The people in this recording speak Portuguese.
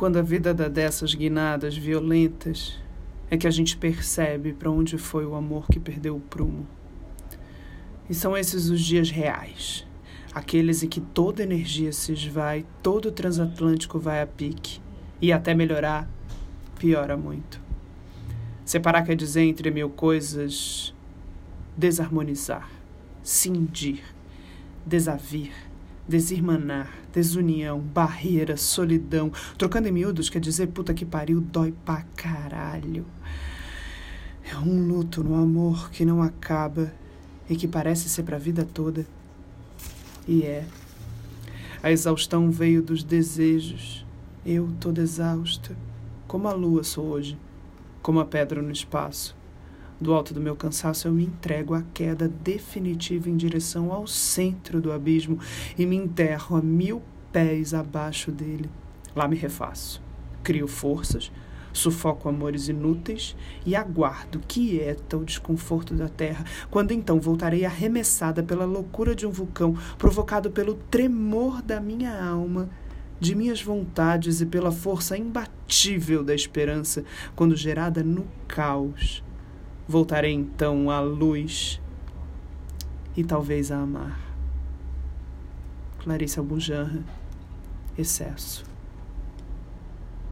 quando a vida dá dessas guinadas violentas, é que a gente percebe para onde foi o amor que perdeu o prumo. E são esses os dias reais, aqueles em que toda energia se esvai, todo o transatlântico vai a pique, e até melhorar, piora muito. Separar quer dizer entre mil coisas desarmonizar, cindir, desavir, desirmanar, desunião, barreira, solidão. Trocando em miúdos quer dizer puta que pariu, dói pra caralho. É um luto no amor que não acaba e que parece ser pra vida toda. E é. A exaustão veio dos desejos. Eu toda exausta, como a lua sou hoje, como a pedra no espaço. Do alto do meu cansaço, eu me entrego à queda definitiva em direção ao centro do abismo e me enterro a mil pés abaixo dele. Lá me refaço, crio forças, sufoco amores inúteis e aguardo quieta o desconforto da terra, quando então voltarei arremessada pela loucura de um vulcão, provocado pelo tremor da minha alma de minhas vontades e pela força imbatível da esperança, quando gerada no caos, Voltarei então à luz e talvez a amar. Clarice Albujanra, Excesso.